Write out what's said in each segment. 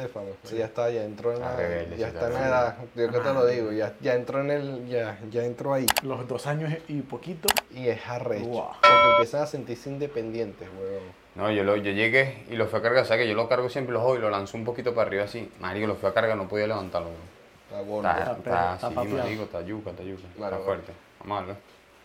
Estefano, ya está, ya entró en la, rebelde, ya sí, está en la edad, yo que te lo digo, ya, ya entró en el, ya, ya entró ahí Los dos años y poquito. y es arrecho, Wow. porque empiezan a sentirse independientes, weón. No, yo, lo, yo llegué y lo fui a cargar, o sea que yo lo cargo siempre los ojos y lo lanzo un poquito para arriba así. Marico, lo fui a cargar, no podía levantarlo. bro. Está gordo. Está, Está está, está papeado. marico, está yuca, está yuca. Claro, está fuerte. Vamos a verlo.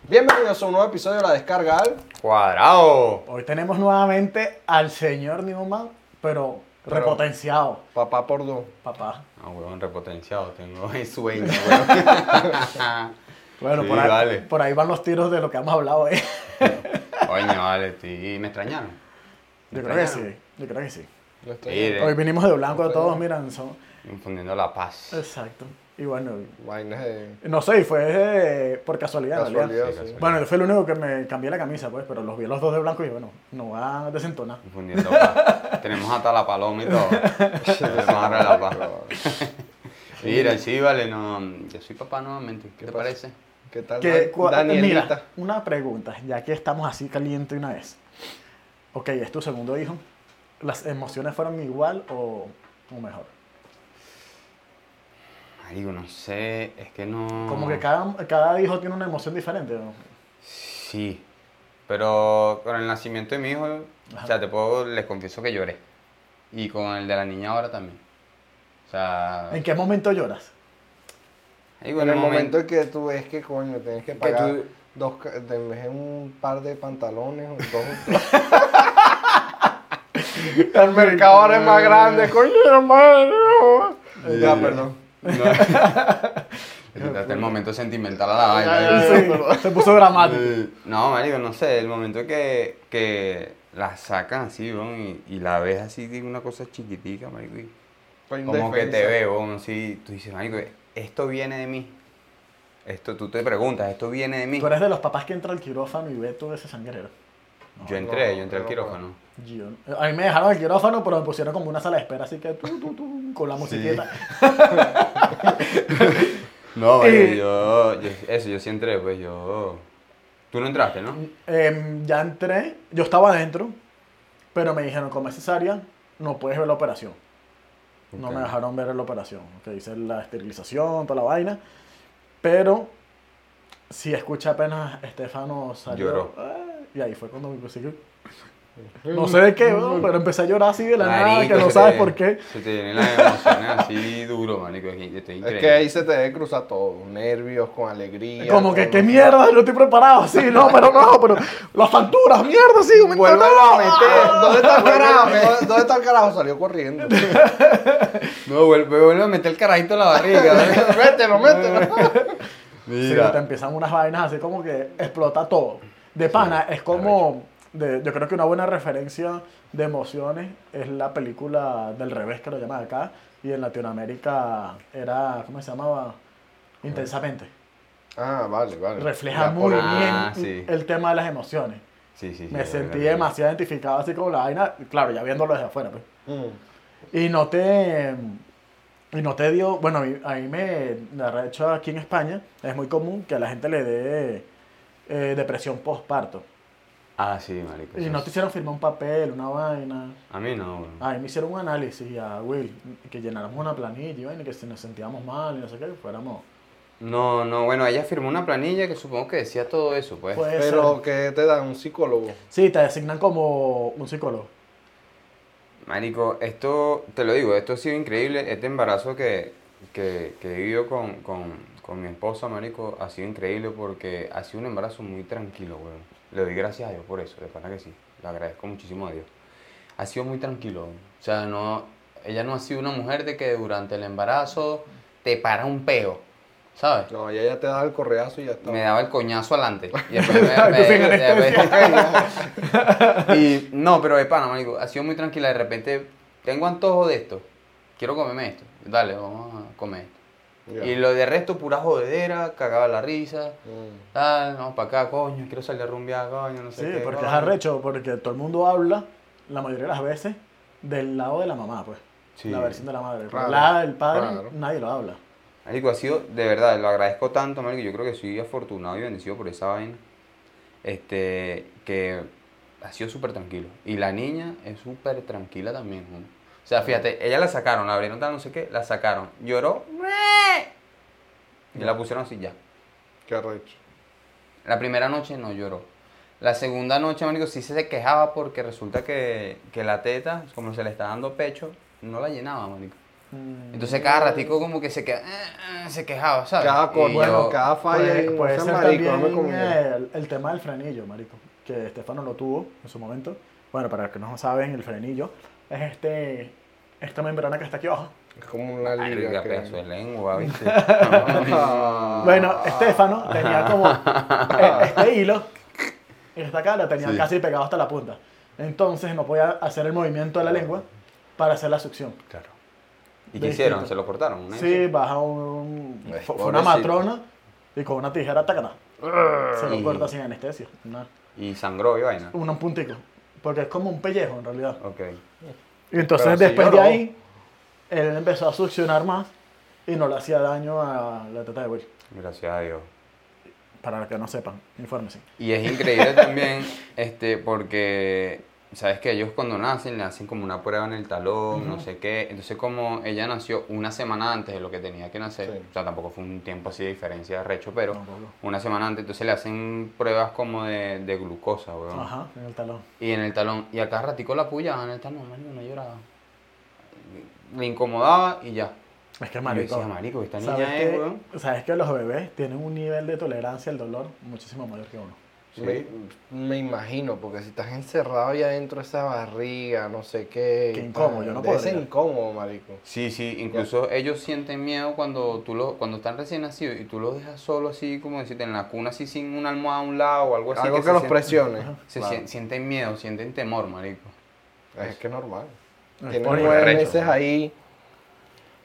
Bienvenidos a un nuevo episodio de La Descarga al ¡Cuadrado! Hoy tenemos nuevamente al señor Newman, pero, Pero- repotenciado, Papá por dos. papá. Ah, huevón, repotenciado, tengo el sueño, huevón. Bueno, Sí, por, ahí, vale. por ahí van los tiros de lo que hemos hablado hoy. Coño, vale, estoy... ¿me extrañaron? ¿Me Yo creo que sí, yo creo que sí. No estoy- Sí, de- Hoy vinimos de blanco todos, miran, son... Infundiendo la paz. Exacto. Y bueno, Vainas de no sé, y fue eh, por casualidad, casualidad, Sí, sí. casualidad. Bueno, yo fui el único que me cambié la camisa, pues, pero los vi a los dos de blanco y bueno, no va a desentonar. Tenemos hasta la paloma y todo. Mira, sí, vale, no... Yo soy papá nuevamente. ¿Qué, te pasa? parece? ¿Qué tal Danielita? mira, una pregunta, ya que estamos así caliente una vez. Ok, es tu segundo hijo. ¿Las emociones fueron igual o, o mejor? Marico, no sé, es que no... Como que cada, cada hijo tiene una emoción diferente. ¿no? Sí, pero con el nacimiento de mi hijo, Ajá. o sea, te puedo, les confieso que lloré. Y con el de la niña ahora también. O sea, ¿En qué momento lloras? marico, En el momento en que tú ves que coño tienes que Que pagar tú- dos de un par de pantalones o dos el mercado ahora es más grande coño hermano ya perdón Hasta el momento sentimental a la vaina. Sí, se puso dramático. Eh, No, marico, no sé, el momento que, que la sacan así, weón, y, y la ves así, una cosa chiquitica, marico, y como que te veo, weón, así, tú dices, marico, esto viene de mí. Esto, tú te preguntas, esto viene de mí. Tú eres de los papás que entra al quirófano y ve todo ese sangrero. Yo entré, no, yo entré al no, quirófano. Yo- a mí me dejaron el quirófano, pero me pusieron como una sala de espera, así que tú, tú, tú, con la musiquita. No, Eh, yo, yo- eso, yo sí entré, pues yo... Tú no entraste, ¿no? Em, ya entré, yo estaba adentro, pero me dijeron, como es cesárea, no puedes ver la operación. No me dejaron ver la operación. Que hice la esterilización, toda la vaina. Pero sí escuché apenas Estefano salió. Lloró. "Ah", y ahí fue cuando me puse que... No sé de qué, weón, pero empecé a llorar así de la nada, que no sabes te- por qué. Se te vienen las emociones así duro, marico, es que es ahí se te debe cruzar todo nervios con alegría Como que, qué mierda, no estoy preparado, sí, no, pero no, pero las facturas, mierda, sí, me Vuelve a meter. ¿Dónde está el carajo? meter. ¿Dónde- ¿Dónde está el carajo? Salió corriendo. No, vuelve, vuelve a meter el carajito en la barriga. ¿no? mételo, mételo. Sí, Mira. te empiezan unas vainas así como que explota todo. De pana, es como. de- yo creo que una buena referencia de emociones es la película del revés, que lo llaman acá. Y en Latinoamérica era. ¿Cómo se llamaba? Intensamente. Ah, vale, vale. Refleja muy Ah, bien. sí. el tema de las emociones. Sí, sí, sí. Me sentí verdad. demasiado identificado así como la vaina. Claro, ya viéndolo desde afuera, pues. Mm. Y no te. Y no te dio. Bueno, a mí, a mí me. De hecho, aquí en España es muy común que a la gente le dé eh, depresión postparto. Ah, sí, marico. Y no te hicieron firmar un papel, una vaina. A mí no, weón. A mí me hicieron un análisis a Will, que llenáramos una planilla y vaina, que si nos sentíamos mal y no sé qué, fuéramos. No, no, bueno, ella firmó una planilla que supongo que decía todo eso, pues. Puede Pero ser. que te dan un psicólogo. Sí, te designan como un psicólogo. Marico, esto, te lo digo, esto ha sido increíble. Este embarazo que, que, que he vivido con, con, con mi esposa, Marico, ha sido increíble porque ha sido un embarazo muy tranquilo, weón. Le doy gracias a Dios por eso, de verdad que sí. Le agradezco muchísimo a Dios. Ha sido muy tranquilo. O sea, no, ella no ha sido una mujer de que durante el embarazo te para un peo, ¿sabes? No, ella te da el correazo y ya está. Me daba el coñazo adelante. Y después me- y no, pero de pana, marico, ha sido muy tranquila. De repente, tengo antojo de esto. Quiero comerme esto. Dale, vamos a comer esto. Y lo de resto, pura jodedera, cagaba la risa. Mm. Tal, no, para acá, coño, quiero salir a rumbear, coño, no sé Sí, qué. porque es arrecho, porque todo el mundo habla, la mayoría de las veces, del lado de la mamá, pues. Sí. La versión de la madre. Claro, el lado del padre, claro. nadie lo habla. Marico, ha sido, de verdad, lo agradezco tanto, marico, yo creo que soy afortunado y bendecido por esa vaina. Este, que ha sido súper tranquilo. Y la niña es súper tranquila también, ¿no? O sea, fíjate, ella la sacaron, la abrieron tal, no sé qué, la sacaron. Lloró. Y la pusieron así ya. Qué arrecho. La primera noche no lloró. La segunda noche, marico, sí se quejaba porque resulta que, que la teta, como se le está dando pecho, no la llenaba, marico. Mm, Entonces cada ratico como que se, que- eh, eh, se quejaba, ¿sabes? Cada, co- Y bueno, yo- cada falla Puede, puede ser marico, no me también conviene. el, el tema del frenillo, marico, que Estefano lo tuvo en su momento. Bueno, para los que no saben, el frenillo es este esta membrana que está aquí abajo. Es como una liga. que- pedazo de lengua, ¿viste? Ah. Bueno, Estefano tenía como eh, este hilo, y esta acá lo tenía Sí. casi pegado hasta la punta. Entonces no podía hacer el movimiento de la lengua para hacer la succión. Claro. ¿Y qué hicieron? ¿Se lo cortaron? una Sí, baja un. Ay, Fue una matrona y con una tijera tacata. Se lo corta sin anestesia. Una, Y sangró y vaina. un puntico. Porque es como un pellejo en realidad. Ok. Y entonces Pero después de ahí, él empezó a succionar más y no le hacía daño a la teta de güey. Gracias a Dios. Para los que no sepan, infórmense. Y es increíble también, este, porque, sabes que ellos cuando nacen le hacen como una prueba en el talón, no sé qué. Entonces como ella nació una semana antes de lo que tenía que nacer, Sí. o sea, tampoco fue un tiempo así de diferencia de recho, pero una semana antes, entonces le hacen pruebas como de, de glucosa, weón. Ajá, en el talón. Y en el talón, y acá ratico la apoyaban en el talón, marico, no lloraba. Le incomodaba y ya. Es que marico. decía, marico, esta ¿sabes niña es, que, weón. sabes que los bebés tienen un nivel de tolerancia al dolor muchísimo mayor que uno. Me, me imagino, porque si estás encerrado ahí adentro de esa barriga, no sé qué. Qué incómodo, yo no ser podría. incómodo, marico. Sí, sí, incluso ellos sienten miedo cuando tú lo, cuando están recién nacidos y tú los dejas solo así, como decirte, en la cuna así sin una almohada a un lado o algo así. Algo que, se los presione. Se Claro. sienten miedo, sienten temor, marico. Es que es normal. Es Tienen nueve meses ahí.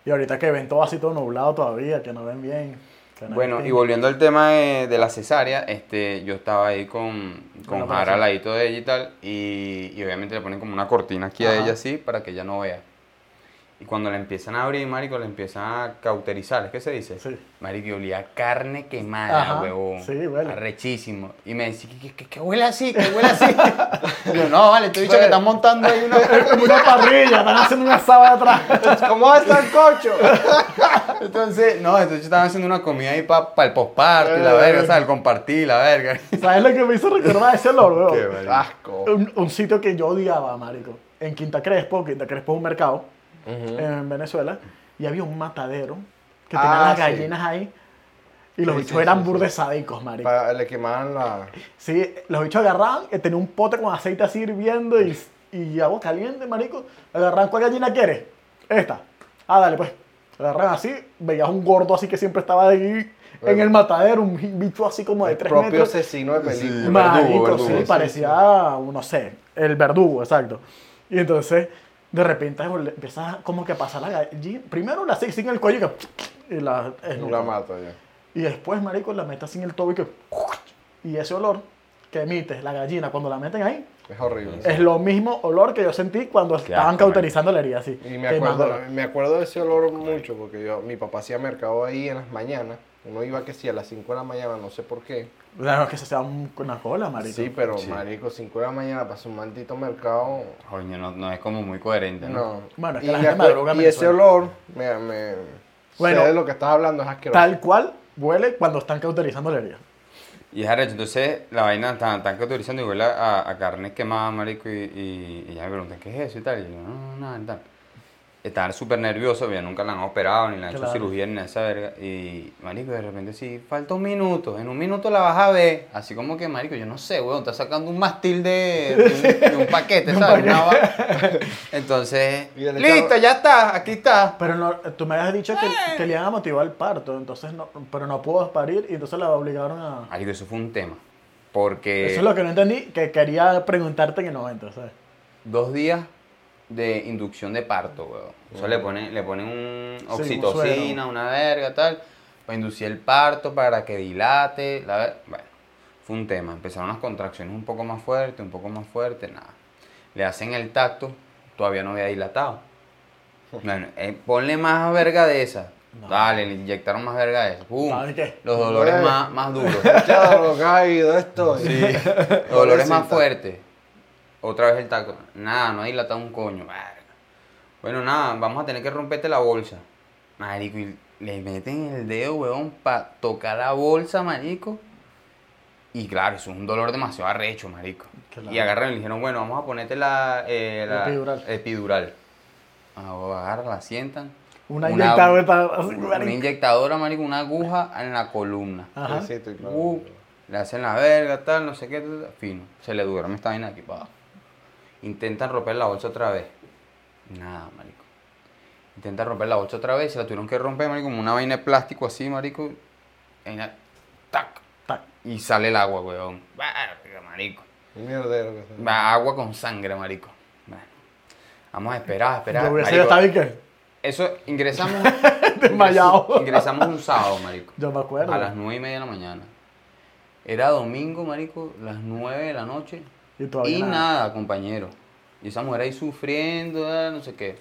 Y ahorita que ven todo así todo nublado todavía, que no ven bien. Bueno, y volviendo al tema de, de la cesárea, este, yo estaba ahí con, con Jara al ladito de ella y tal, y, y obviamente le ponen como una cortina aquí a ella así para que ella no vea. Y cuando la empiezan a abrir, marico, la empiezan a cauterizar, ¿es que se dice? Sí. Marico, olía a carne quemada, Ajá, huevón. sí, huele. Arrechísimo. Y me decía, ¿qué, qué, qué huele así? ¿Qué huele así? Yo, no, vale, te he dicho que están montando ahí una... una parrilla, están haciendo un asado atrás. ¿Cómo está el cocho? Entonces, no, entonces estaban haciendo una comida ahí para el postparto y la verga, ¿sabes? El compartir, la verga. ¿Sabes lo que me hizo recordar ese olor, weón? Qué. Asco. un, un sitio que yo odiaba, marico. En Quinta Crespo, Quinta Crespo es un mercado en Venezuela, y había un matadero que Ah, tenía las sí. gallinas ahí. Y los Sí, bichos sí, eran sí, sí. burdes sádicos, marico. Para- le quemaban la. Sí, los bichos agarraban, eh, tenía un pote con aceite así hirviendo y, y agua caliente, marico. Agarraban, ¿cuál gallina quieres? Esta. Ah, dale, pues. Agarran así, veías un gordo así que siempre estaba ahí en el matadero, un bicho así como de El 3 propio metros. asesino de película. Sí. Marico, verdugo, verdugo, sí, sí, parecía, no sé, el verdugo, exacto. Y entonces, de repente, empieza como que a pasar la gallina. Primero la sigue sin el cuello y, que, y la Y la mata ya. Y después, marico, la mete sin el tobo y que... Y ese olor que emite la gallina cuando la meten ahí, Es horrible. es lo mismo olor que yo sentí cuando estaban asco, cauterizando la herida, así. Y me acuerdo, me acuerdo de ese olor mucho porque yo, mi papá hacía mercado ahí en las mañanas. Uno iba que sí a las 5 de la mañana, no sé por qué. Claro, que se un- una cola, marico. Sí, pero Sí. marico, 5 de la mañana para un maldito mercado. Coño, no, no es como muy coherente, ¿no? No. Bueno, es que y la gente madruga y ese olor, me, me Bueno, sé de lo que estás hablando, es asqueroso. Tal cual huele cuando están cauterizando la herida. Y es arrecho, entonces la vaina están, están cauterizando y huele a, a carne quemada, marico, y, y, y ya me preguntan, ¿qué es eso y tal? Y yo, no, no, nada, y tal. Estaba súper nervioso, porque nunca la han operado, ni le han hecho cirugía, ni esa verga. Y, marico, de repente sí, falta un minuto, en un minuto la vas a ver. Así como que, marico, yo no sé, weón, está sacando un mastil de, de un, de un paquete, ¿sabes? Una va- Entonces, listo, ya está, aquí está. Pero no, tú me habías dicho que, que le iban a motivar el parto, entonces no, pero no pudo parir y entonces la obligaron a... Marico, eso fue un tema. Porque Eso es lo que no entendí, que quería preguntarte en el momento, ¿sabes? dos días de inducción de parto, weón. O sea, le ponen, le ponen un oxitocina, una verga, tal, para inducir el parto, para que dilate, la ver- Bueno, fue un tema. Empezaron las contracciones un poco más fuertes, un poco más fuertes, nada. Le hacen el tacto, todavía no había dilatado. Bueno, eh, ponle más verga de esa. Dale, le inyectaron más verga de. ¡Pum! ¿Sabes qué? Los dolores más, más duros. Chao, caído esto. Sí. Los dolores más fuertes. Otra vez el tacto. Nada, no ha dilatado un coño. Bueno, nada, vamos a tener que romperte la bolsa. Marico, y le meten el dedo, weón, para tocar la bolsa, marico. Y claro, eso es un dolor demasiado arrecho, marico. Claro. Y agarran y le dijeron, bueno, vamos a ponerte la, eh, la Epidural. epidural. Ah, agarran, la sientan. Una inyectadora para- una marico. inyectadora, marico, una aguja en la columna. Ajá. Sí, estoy claro. Uh, le hacen la verga, tal, no sé qué, tal, fino. Se le duerme esta vaina aquí para abajo. Intentan romper la bolsa otra vez. Nada, marico. Intentan romper la bolsa otra vez, se la tuvieron que romper, marico, como una vaina de plástico así, marico. En la- tac, Tac. y sale el agua, weón. Verga, marico. Mierdero agua con sangre, marico. Bueno, vamos a esperar, a esperar. Marico. Eso, ingresamos. Desmayado. Ingresamos un sábado, marico. Yo me acuerdo. A las nueve y media de la mañana. Era domingo, marico, las nueve de la noche. Y todavía y nada. nada. compañero. Y esa mujer ahí sufriendo, ah, no sé qué.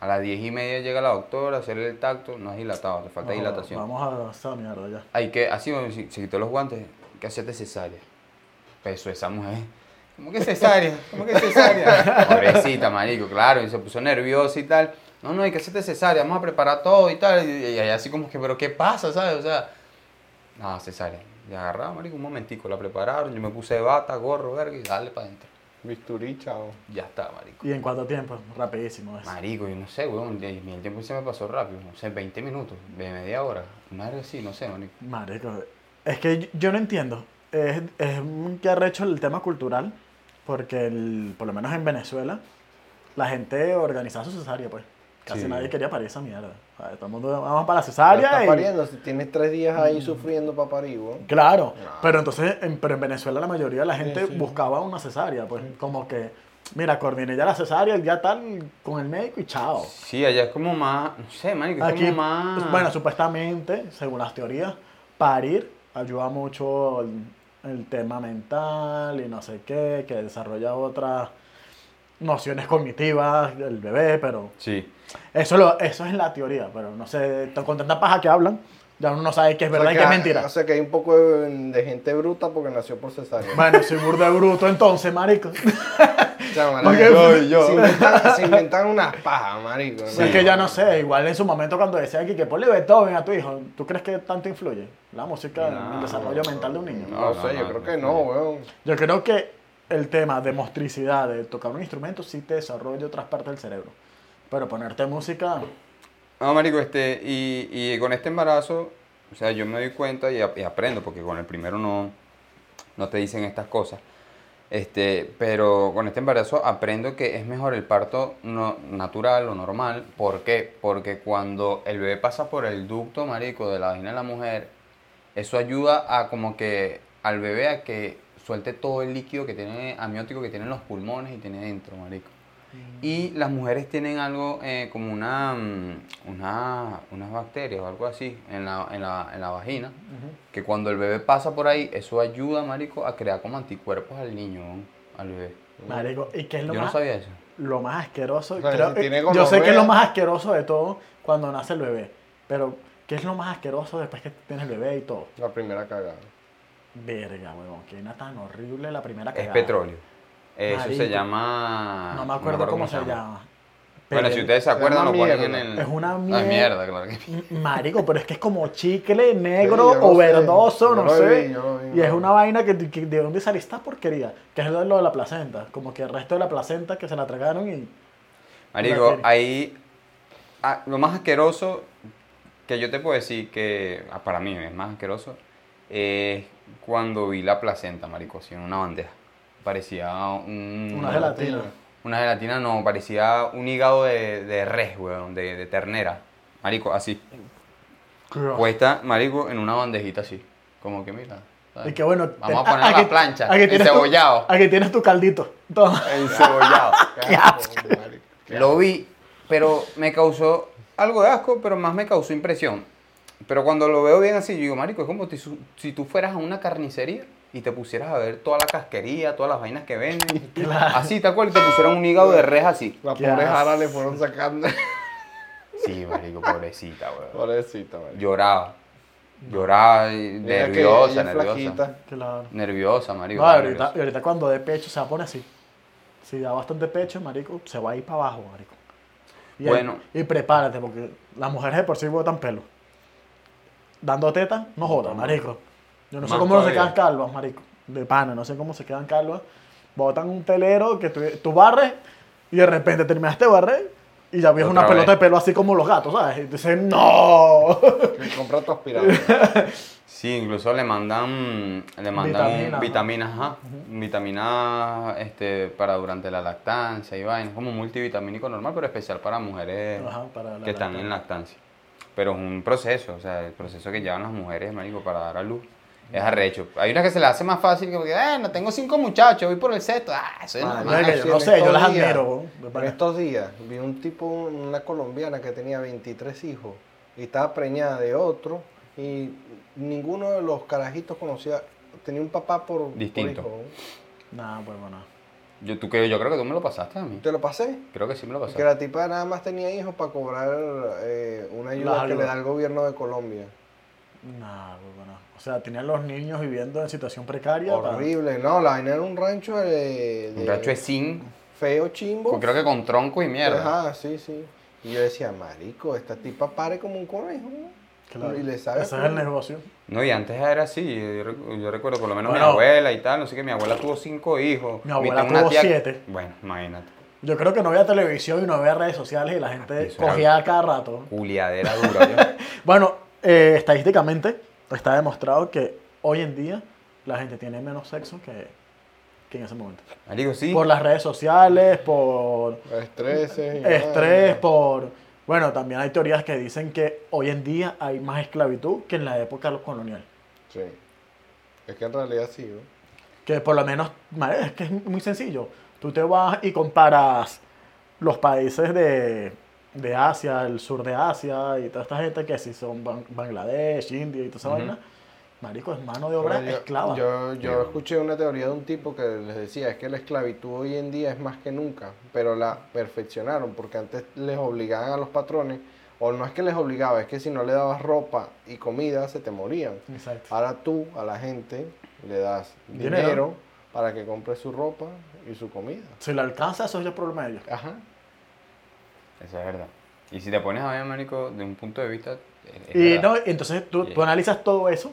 A las diez y media llega la doctora a hacerle el tacto. No es dilatado, te falta No, dilatación. Vamos a esa mierda ya. Hay que, así, se, se quitó los guantes, que hacerte cesárea. Peso esa mujer. ¿Cómo que cesárea? ¿Cómo que cesárea? Pobrecita, marico, claro, y se puso nerviosa y tal. No, no, hay que hacerte cesárea, vamos a preparar todo y tal. Y, y así como que, pero ¿qué pasa, sabes? O sea, nada, cesárea. Le agarraba, marico, un momentico, la prepararon, yo me puse bata, gorro, verga, y dale para adentro. Bisturí, chao. Ya está, marico. ¿Y en cuánto tiempo? Rapidísimo eso. Marico, yo no sé, weón, el tiempo se me pasó rápido, no sé, 20 minutos, de media hora, vez así, no sé, marico. Marico, es que yo- no entiendo. Es, es un que arrecho el tema cultural, porque el- por lo menos en Venezuela, la gente organizaba su cesárea, pues. Casi Sí. nadie quería parir esa mierda. O sea, todo el mundo vamos para la cesárea. estás y- pariendo, si tienes tres días ahí sufriendo para parir, weón. Claro, pero entonces, en, pero en Venezuela la mayoría de la gente sí. buscaba una cesárea, pues como que, mira, coordiné ya la cesárea, ya tal, con el médico y chao. Sí, allá es como más, no sé, marico, es Aquí, como más... bueno, supuestamente, según las teorías, parir ayuda mucho el, el tema mental y no sé qué, que desarrolla otras nociones cognitivas del bebé, pero Sí. Eso, lo, eso es la teoría, pero no sé, con tanta paja que hablan, ya uno no sabe qué es O sea verdad y que qué es mentira. O sea que hay un poco de, de gente bruta porque nació por cesárea. Bueno, soy burda de bruto entonces, marico. O sea, marico, Porque- yo- yo- Se inventan, se inventan unas pajas, marico. Es que ya no sé, igual en su momento cuando decía aquí que ponle Beethoven a tu hijo, ¿tú crees que tanto influye la música en el No. desarrollo mental de un niño? No, No, sé, yo creo que no. weón. Yo creo que el tema de motricidad, de tocar un instrumento, sí te desarrolla otras partes del cerebro. Pero ponerte música, No, marico, este, y, y con este embarazo, o sea, yo me doy cuenta y, ap- y aprendo, porque con el primero no, no te dicen estas cosas. Este, pero con este embarazo aprendo que es mejor el parto no, natural o normal. ¿Por qué? Porque cuando el bebé pasa por el ducto, marico, de la vagina de la mujer, eso ayuda a como que al bebé a que suelte todo el líquido que tiene, amniótico que tiene en los pulmones y tiene dentro, marico. Y las mujeres tienen algo eh, como una, mm, una, unas bacterias o algo así en la, en la, en la vagina, que cuando el bebé pasa por ahí, eso ayuda, marico, a crear como anticuerpos al niño, al bebé. marico, ¿y qué es lo Yo no más, sabía eso. lo más asqueroso? O sea, Creo- si tiene yo sé que es lo más asqueroso de todo cuando nace el bebé, pero ¿qué es lo más asqueroso después que tienes el bebé y todo? La primera cagada. Verga, huevón, qué vaina tan horrible la primera Es cagada. petróleo. Eso Marico. se llama... No me acuerdo cómo se llama. Bueno, Pero- si ustedes se acuerdan, lo ponen en el... Es una Ah, mierda. mierda, claro que Marico, pero es que es como chicle negro Sí, o verdoso, no sé. vi, vi, y es una vaina que, que- de dónde sale esta porquería, que es lo de, la placenta, como que el resto de la placenta que se la tragaron y Marico, hay ah, lo más asqueroso que yo te puedo decir que ah, para mí es más asqueroso es cuando vi la placenta, marico, así en una bandeja. Parecía un... Una gelatina. Una gelatina no, parecía un hígado de, de res, weón, de, de ternera. Marico, así. Puesta, marico, en una bandejita así. Como que mira. ¿sabes? Y que bueno, Vamos a poner la plancha. aquí tienes tu- encebollado. Aquí tienes tu caldito. Toma. Encebollado. Qué asco. Lo vi, pero me causó algo de asco, pero más me causó impresión. Pero cuando lo veo bien así, yo digo, marico, es como si tú fueras a una carnicería y te pusieras a ver toda la casquería, todas las vainas que venden. Así, tal cual, y te pusieran un hígado de res así. La pobre. Jara le fueron sacando. Sí, marico, pobrecita, weón. Pobrecita, marico. Lloraba. Lloraba, que nerviosa, nerviosa. flaquita. Claro. Nerviosa, marico. No, estaba ahorita, nerviosa. y ahorita cuando dé pecho se va a poner así. Si da bastante pecho, marico, se va a ir para abajo, marico. Y, Bueno. y prepárate, porque las mujeres de por sí botan pelo. Dando teta, no jodas, marico. Yo no sé cómo no se quedan calvas, marico. De pana, no sé cómo se quedan calvas. Botan un pelero que tú, tú barres y de repente terminaste de barrer y ya ves Otra una pelota de pelo así como los gatos, ¿sabes? Y dices, ¡no! Que compra tu aspirador. Sí, incluso le mandan, le mandan Vitamina, vitaminas, ajá, vitaminas este, para durante la lactancia y vainas, como multivitamínico normal, pero especial para mujeres Ajá, para que están en lactancia. Pero es un proceso, o sea, el proceso que llevan las mujeres, marico, para dar a luz. Es arrecho. Hay unas que se le hace más fácil, que porque, eh, no tengo cinco muchachos, voy por el sexto. Ah, eso es normal. No sé, yo las admiro, En estos días vi un tipo, una colombiana que tenía 23 hijos y estaba preñada de otro y ninguno de los carajitos conocía, tenía un papá por, por Distinto. hijo. Nah, pues bueno. Yo, tú, que, yo creo que tú me lo pasaste a mí. ¿Te lo pasé? Creo que sí me lo Que pasaste. la tipa nada más tenía hijos para cobrar eh, una ayuda Las que le da el gobierno de Colombia. Nah, pues bueno. O sea, tenían los niños viviendo en situación precaria. para- Horrible, no, la vaina era un rancho de, Un de racho de zinc, feo chimbo. creo que con tronco y mierda. Ajá, sí, sí. Y yo decía, marico, esta tipa pare como un conejo. Claro. Y le sabe Ese es el negocio. No, y antes era así. Yo, rec- yo recuerdo por lo menos Bueno. mi abuela y tal. No sé qué, mi abuela tuvo cinco hijos. Mi abuela tuvo tía- siete. Bueno, imagínate. Yo creo que no veía televisión y no veía redes sociales y la gente Eso era- cogía a cada rato. Juliadera dura. Bueno, eh, estadísticamente está demostrado que hoy en día la gente tiene menos sexo que, que en ese momento. Marico, sí. Por las redes sociales, por Estrés. y- estrés, por... Bueno, también hay teorías que dicen que hoy en día hay más esclavitud que en la época colonial. Sí. Es que en realidad sí, ¿no? Que por lo menos, es que es muy sencillo. Tú te vas y comparas los países de, de Asia, el sur de Asia y toda esta gente que si son Ban- Bangladesh, India y toda esa vaina. Marico, es mano de obra yo- esclava. Yo, yo escuché una teoría de un tipo que les decía, es que la esclavitud hoy en día es más que nunca, pero la perfeccionaron, porque antes les obligaban a los patrones, o no es que les obligaba, es que si no le dabas ropa y comida, se te morían. Exacto. Ahora tú a la gente le das Dinero. dinero, para que compre su ropa y su comida. Si le alcanza, eso es el problema de ellos. Ajá. Eso es verdad. Y si te pones a ver, marico, de un punto de vista... Y no, entonces tú, Sí. tú analizas todo eso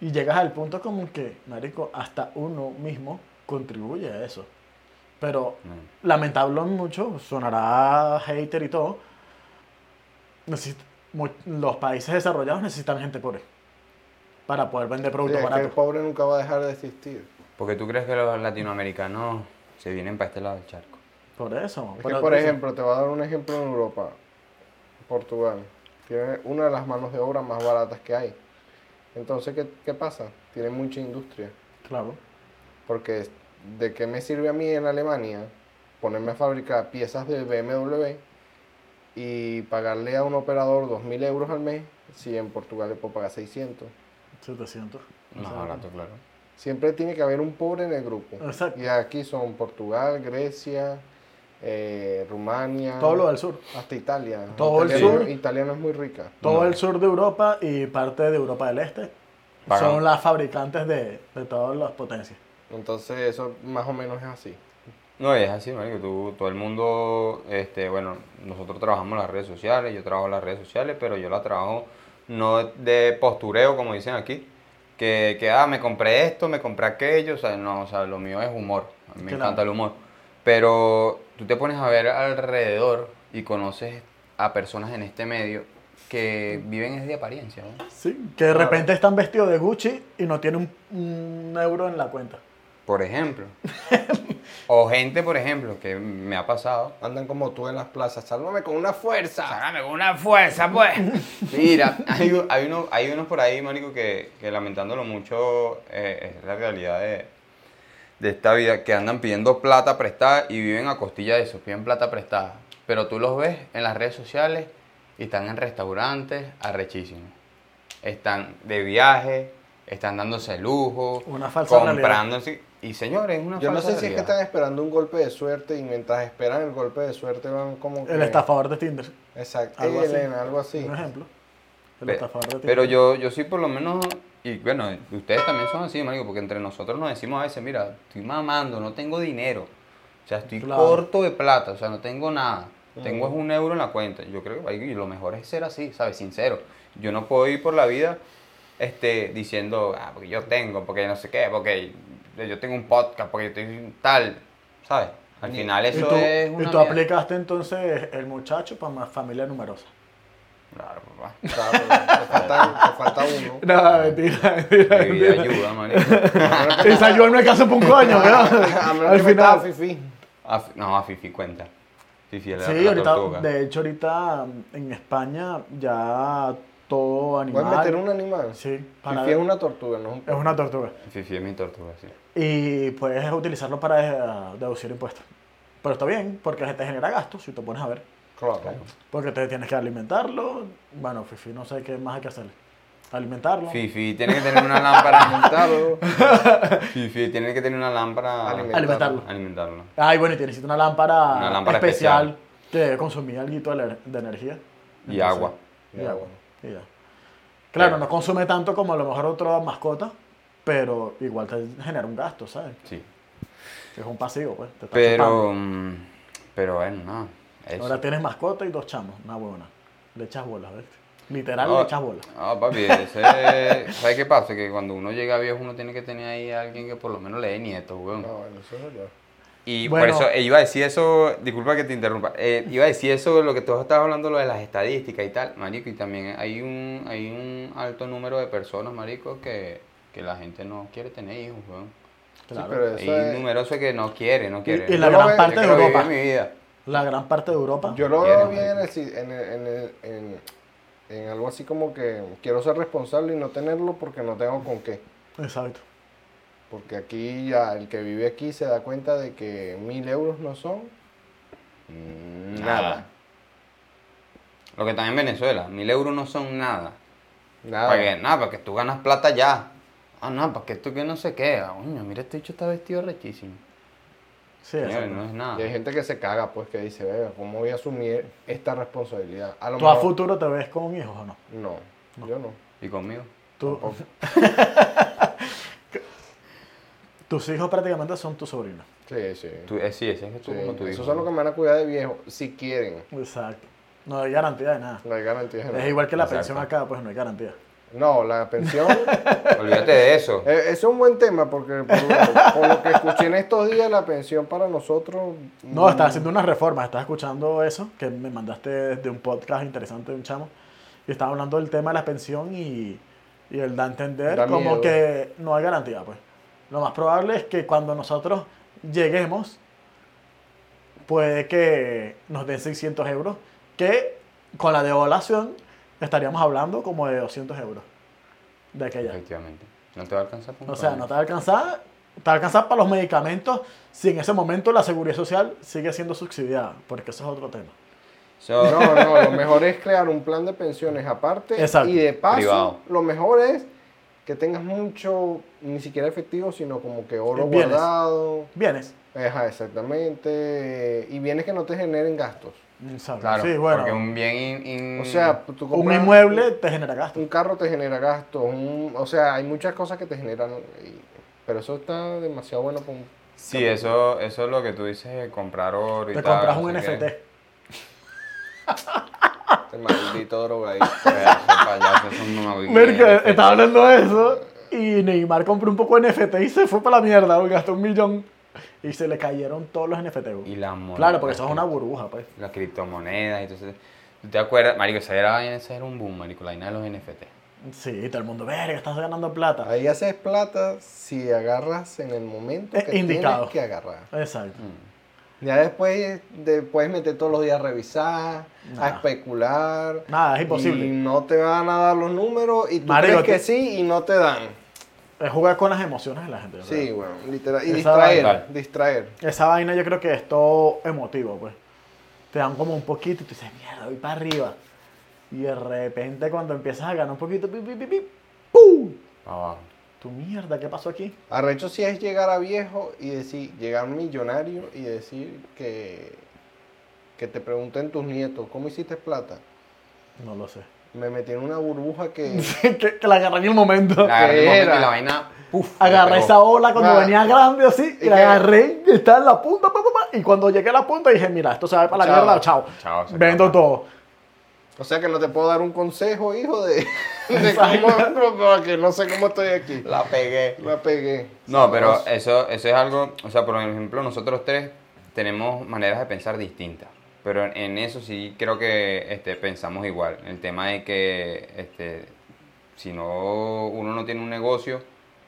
y llegas al punto como que, marico, hasta uno mismo contribuye a eso. Pero No. lamentable mucho, sonará hater y todo. necesit- los países desarrollados necesitan gente pobre para poder vender Sí, productos es que el baratos. pobre nunca va a dejar de existir. Porque tú crees que los latinoamericanos se vienen para este lado del charco. Por eso. Es que, por ejemplo, te voy a dar un ejemplo en Europa. Portugal. Tiene una de las manos de obra más baratas que hay. Entonces, ¿qué, qué pasa? Tiene mucha industria. Claro. Porque ¿de qué me sirve a mí en Alemania ponerme a fabricar piezas de BMW y pagarle a un operador 2.000 euros al mes si en Portugal le puedo pagar 600? 700. Más barato, claro. Siempre tiene que haber un pobre en el grupo. Exacto. Y aquí son Portugal, Grecia, eh, Rumania. Todo lo del sur. Hasta Italia. Todo el Italia, sur. Italia no es muy rica. Todo No. el sur de Europa y parte de Europa del Este Pagan. son las fabricantes de, de todas las potencias. Entonces eso más o menos es así. No, es así, marico. Tú, todo el mundo, este, bueno, nosotros trabajamos las redes sociales, yo trabajo las redes sociales, pero yo la trabajo no de postureo, como dicen aquí, que, que ah, me compré esto, me compré aquello, o sea, no, o sea, lo mío es humor, a mí me Claro. encanta el humor. Pero tú te pones a ver alrededor y conoces a personas en este medio que viven es de apariencia, ¿no? Sí, que de repente están vestidos de Gucci y no tienen un, un euro en la cuenta. Por ejemplo. o gente, por ejemplo, que me ha pasado. Andan como tú en las plazas. Sálvame con una fuerza. Sácame con una fuerza, pues. Mira, hay, hay, uno, hay unos por ahí, que, que lamentándolo mucho, eh, es la realidad de, de esta vida, que andan pidiendo plata prestada y viven a costilla de eso, piden plata prestada. Pero tú los ves en las redes sociales y están en restaurantes arrechísimos. Están de viaje, están dándose lujo, Una falsa así. Y señores, es una Yo no sé si es que están esperando un golpe de suerte y mientras esperan el golpe de suerte van como que... El estafador de Tinder. Exacto. Algo Ey, así. Elena, algo así. Un ejemplo. El Pe- estafador de Tinder. Pero yo, yo sí por lo menos, y bueno, ustedes también son así, marico, porque entre nosotros nos decimos a veces, mira, estoy mamando, no tengo dinero. O sea, estoy Claro. corto de plata, o sea, no tengo nada. Tengo es un euro en la cuenta. Yo creo que y lo mejor es ser así, ¿sabes? Sincero. Yo no puedo ir por la vida este, diciendo, ah, porque yo tengo, porque no sé qué, porque yo tengo un podcast, porque yo estoy tal, ¿sabes? Al final y eso tú, es y una tú mierda. aplicaste entonces el muchacho para más familia numerosa. Claro, papá. Claro, te falta, te falta uno. No, mentira, mentira. Ayuda, marico. Esa ayuda no me caso por un coño, A weón. menos Al que metas a final. Fifi. A Fi- no, a Fifi cuenta. Fifi es la, Sí, la ahorita, tortuga. de hecho, ahorita mm, en España ya todo animal. ¿Puedes meter un animal? Sí, para Fifi es una tortuga, no es es una tortuga. Fifi es mi tortuga, sí. Y puedes utilizarlo para eh, deducir impuestos. Pero está bien, porque te genera gastos, si te pones a ver. Claro. Porque te tienes que alimentarlo. Bueno, Fifi, no sé qué más hay que hacerle. Alimentarlo. Fifi tiene que tener una lámpara. Alimentarlo. Fifi tiene que tener una lámpara. Alimentarlo. Alimentarlo. Alimentarlo. Ay, bueno, y te necesita una lámpara, Una lámpara especial, que consumía algo de, energía. Y agua. Y agua. y ya. Claro, Pero- no consume tanto como a lo mejor otra mascota, pero igual te genera un gasto, ¿sabes? Sí. Es un pasivo, pues. Te está Pero. chupando. mm, Pero bueno, no. Eso. Ahora tienes mascota y dos chamos, una buena. Le echas bolas, ¿ves? Literal, No, le echas bolas. No, papi, ese, ¿sabes qué pasa? Que cuando uno llega viejo, uno tiene que tener ahí a alguien que por lo menos le dé nietos, weón. No, bueno, eso es verdad. Y Bueno. por eso eh, iba a decir eso, disculpa que te interrumpa, eh, iba a decir eso, lo que tú estabas hablando, lo de las estadísticas y tal, marico, y también hay un, hay un alto número de personas, marico, que, que la gente no quiere tener hijos, weón. Claro. pero Hay es- numeroso que no quiere, no quiere. y la Yo lo gran parte de Europa. mi vida. La gran parte de Europa. Yo lo veo bien en, en, el- en, el- en- en algo así como que quiero ser responsable y no tenerlo porque no tengo con qué. Exacto. Porque aquí ya el que vive aquí se da cuenta de que mil euros no son nada. Lo que está en Venezuela, mil euros no son nada. Nada. Para que, nada, para que tú ganas plata ya. Ah, no, para que tú que no se queda. Coño, mira, este bicho está vestido rechísimo. Sí, no es nada. Y hay gente que se caga, pues, que dice, vea, ¿cómo voy a asumir esta responsabilidad? A lo ¿Tú a mejor- futuro te ves con hijos o no? No, yo no. ¿Y conmigo? Tú- tus hijos prácticamente son tus sobrinos. Sí, sí. Tú, eh, sí, ese es tú Sí, como tu hijo. Esos son los que me van a cuidar de viejo, si quieren. Exacto. No hay garantía de nada. No hay garantía. de Es nada. igual que la Exacto. pensión acá, pues no hay garantía. No, la pensión. Olvídate de eso. Eh, es un buen tema porque por lo, por lo que escuché en estos días, la pensión para nosotros. No, estás haciendo unas reformas, estás escuchando eso, que me mandaste desde un podcast interesante de un chamo, y estaba hablando del tema de la pensión y, y él da a entender Da como miedo. que no hay garantía, pues. Lo más probable es que cuando nosotros lleguemos, puede que nos den 600 euros, que con la devaluación estaríamos hablando como de 200 euros de aquella. Efectivamente. No te va a alcanzar con O sea, no te va a alcanzar, te va a alcanzar para los medicamentos si en ese momento la seguridad social sigue siendo subsidiada, porque eso es otro tema. So, No, no, lo mejor es crear un plan de pensiones aparte. Exacto. Y de paso, Privado. lo mejor es que tengas mucho, ni siquiera efectivo, sino como que oro Bienes. guardado. Bienes. Ajá, exactamente. Y bienes que no te generen gastos. Exacto. claro, sí, bueno. porque un bien in- in- O sea, tú un inmueble te genera gastos. Un carro te genera gastos. un- o sea, hay muchas cosas que te generan. y- pero eso está demasiado bueno para un. Sí, eso, eso es lo que tú dices, comprar oro y Te tal. compras un NFT. qué. Este maldito me Merca, estaba hablando de eso y Neymar compró un poco de NFT y se fue para la mierda, gastó un millón y se le cayeron todos los NFT. güey. Y la moneda. Claro, porque eso es una burbuja, pues. Las criptomonedas y todo eso. ¿Tú te acuerdas? Marico, esa era, esa era un boom, marico, la vaina de los NFT. Sí, todo el mundo, verga, estás ganando plata. Ahí haces plata si agarras en el momento que indicado. tienes que agarrar. Exacto. Ya después de, puedes meter todos los días a revisar, Nah. a especular. Nada, es imposible. Y no te van a dar los números y tú Marico, crees que te- sí y no te dan. Es jugar con las emociones de la gente. Sí, creo. bueno, literal. Y Esa distraer, vaina. distraer. Esa vaina yo creo que es todo emotivo, pues. Te dan como un poquito y tú dices, mierda, voy para arriba. Y de repente cuando empiezas a ganar un poquito, pi, pi, pi, pi, ¡pum! Abajo. Tu mierda, ¿qué pasó aquí? Arrecho sí es llegar a viejo y decir, llegar millonario y decir que, que te pregunten tus nietos, ¿cómo hiciste plata? No lo sé. Me metí en una burbuja que... que, que la agarré en el momento. La agarré en el momento y la vaina, puf, Agarré esa ola cuando venía grande así y ¿Y la agarré y estaba en la punta, pa, pa, pa, y cuando llegué a la punta dije, mira, esto se va para la Chao. mierda, chao. Chao, Vendo todo. O sea que no te puedo dar un consejo, hijo, de, de cómo... porque no sé cómo estoy aquí. La pegué. La pegué. No, pero eso, eso es algo, o sea, por ejemplo, nosotros tres tenemos maneras de pensar distintas, pero en, en eso sí creo que este, pensamos igual. El tema de que este, si no uno no tiene un negocio,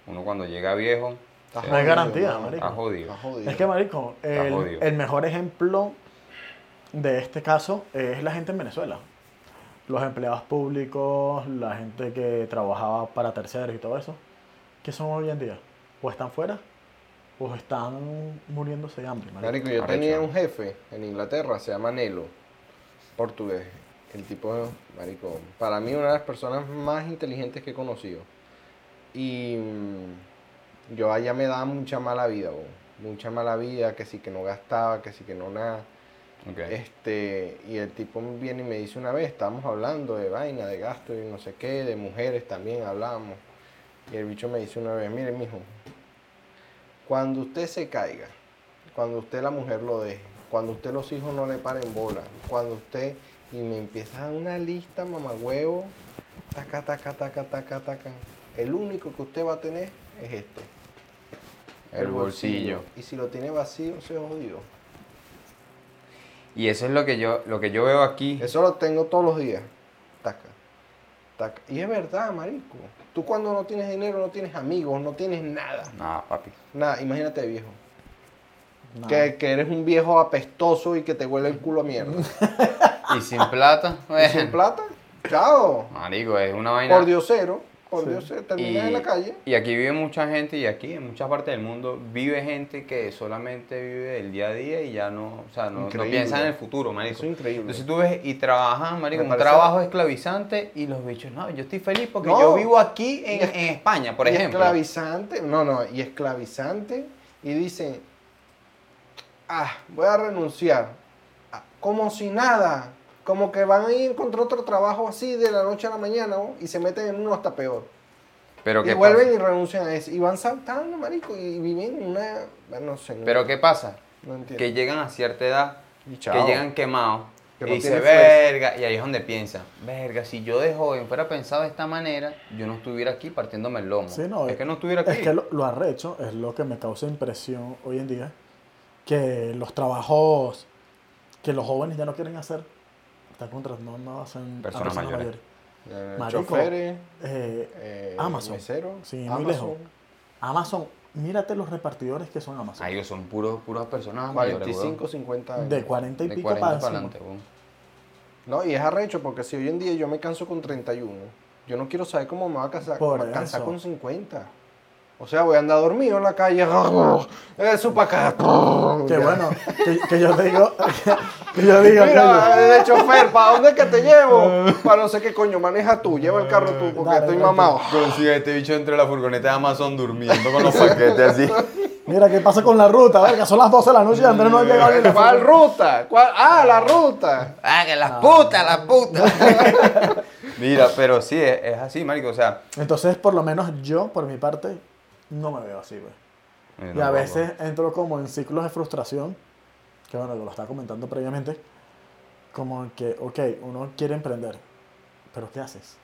uno cuando llega viejo, No hay jodido, garantía, marico. está jodido. Está jodido. Es que, marico, el, el mejor ejemplo de este caso es la gente en Venezuela. Los empleados públicos, la gente que trabajaba para terceros y todo eso. ¿Qué son hoy en día? O están fuera o están muriéndose de hambre. marico. Marico, yo Arrecho. tenía un jefe en Inglaterra, se llama Nelo, portugués. El tipo, marico, para mí una de las personas más inteligentes que he conocido. Y mm, yo allá me daba mucha mala vida, bo, mucha mala vida, que sí que no gastaba, que sí que no nada. Este, y el tipo viene y me dice una vez, estábamos hablando de vaina, de gasto y no sé qué, de mujeres también hablamos. Y el bicho me dice una vez, mire mijo, cuando usted se caiga, cuando usted la mujer lo deje, cuando usted los hijos no le paren bola, cuando usted, y me empieza una lista, mamagüevo, taca, taca, taca, taca, taca. El único que usted va a tener es este. El bolsillo. Y si lo tiene vacío, se jodió. Y eso es lo que yo, lo que yo veo aquí. Eso lo tengo todos los días. Y es verdad, marico. Tú cuando no tienes dinero, no tienes amigos, no tienes nada. Nada, papi. Nada, imagínate viejo. Que, que eres un viejo apestoso y que te huele el culo a mierda. Y sin plata, ¿Y sin plata? Chao. marico, es una vaina. Por diosero. Por Sí. diosero. Terminas en la calle. y aquí vive mucha gente y aquí en muchas partes del mundo vive gente que solamente vive el día a día y ya no, o sea, no, no piensa en el futuro, marico. Eso es increíble. Entonces tú ves y trabajan, marico, Me un parece- trabajo esclavizante y los bichos, no, yo estoy feliz porque No. yo vivo aquí en, Y es- en España, por y ejemplo. esclavizante. No, no. Y esclavizante. Y dicen, ah, voy a renunciar. Ah, Como si nada. Como que van a ir contra otro trabajo así de la noche a la mañana ¿no? y se meten en uno hasta peor. Pero Y ¿qué vuelven pasa? y renuncian a eso. Y van saltando, marico, y viven en una... No sé. No, Pero ¿qué pasa? no entiendo. Que llegan a cierta edad, Y que llegan quemados. Que y no dice, verga, y ahí es donde piensan, verga, si yo de joven fuera pensado de esta manera, yo no estuviera aquí partiéndome el lomo. Sí, no, es que no estuviera aquí. Es que lo, lo arrecho es lo que me causa impresión hoy en día. Que los trabajos que los jóvenes ya no quieren hacer, están contratando no hacen a Personas mayores. Eh, Marico, choferes, eh, eh, Amazon. meseros, Sí, muy Amazon, lejos. Amazon, mírate los repartidores que son Amazon. Ahí ellos son puros, puras personas mayores, 45, weón. 50 años. de 40 y De pico 40 para para encima. adelante. No, y es arrecho porque si hoy en día yo me canso con 31, yo no quiero saber cómo me va a casar, Por me cansar eso. con 50. O sea, voy a andar dormido en la calle. Eso para acá. Que bueno, que, que yo digo, que yo digo, Mira, coño, de chofer, ¿para dónde que te llevo? Para no sé qué coño, maneja tú, lleva el carro tú, porque Dale, estoy dale. mamado. Consigue este bicho entre la furgoneta de Amazon durmiendo con los paquetes así. mira qué pasa con la ruta, verga, son las 12 de la noche y Andrés no ha llegado ni la ¿Cuál ruta? ¿Cuál? Ah, la ruta. Ah, que las putas, las putas. Mira, pero sí, es, es así, marico, o sea. Entonces, por lo menos yo, por mi parte, no me veo así, güey. Y a veces entro como en ciclos de frustración, que bueno, lo estaba comentando previamente, como que, ok, uno quiere emprender, pero ¿qué haces?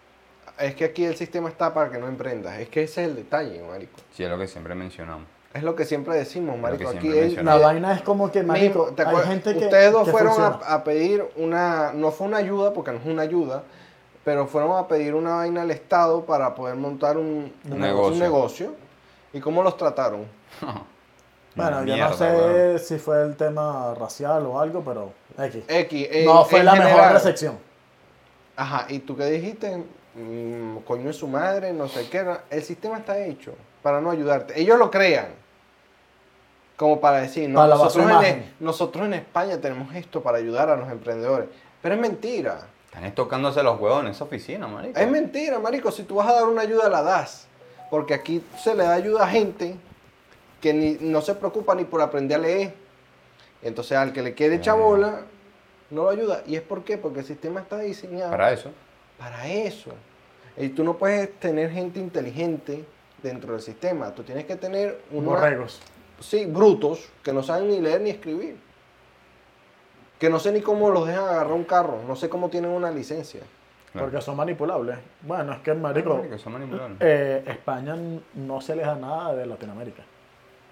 Es que aquí el sistema está para que no emprendas. Es que ese es el detalle, marico. Sí, es lo que siempre mencionamos. Es lo que siempre decimos, marico. Aquí es-. La vaina es como que, marico, Mismo, ¿te hay acuerdas? gente que Ustedes dos que fueron a, a pedir una, no fue una ayuda, porque no es una ayuda, pero fueron a pedir una vaina al Estado para poder montar un, Un un negocio. ¿Y cómo los trataron? Bueno, yo no sé weón. si fue el tema racial o algo, pero X. X. en- no fue la mejor recepción. Ajá, ¿y tú qué dijiste? Mm, coño es su madre, no sé qué. El sistema está hecho para no ayudarte. Ellos lo crean. Como para decir, no, Para nosotros, en, nosotros en España tenemos esto para ayudar a los emprendedores. Pero es mentira. Están estocándose los huevos en esa oficina, marico. Es mentira, marico. Si tú vas a dar una ayuda, la das. Porque aquí se le da ayuda a gente que ni, no se preocupa ni por aprender a leer. Entonces, al que le quiere echar bola, no lo ayuda. ¿Y es por qué? Porque el sistema está diseñado Para eso. para eso. Y tú no puedes tener gente inteligente dentro del sistema. Tú tienes que tener unos Borregos. Sí, brutos, que no saben ni leer ni escribir. Que no sé ni cómo los dejan agarrar un carro. No sé cómo tienen una licencia. Claro. Porque son manipulables. Bueno, es que, marico, Marico, son manipulables. eh, España no se les da nada de Latinoamérica.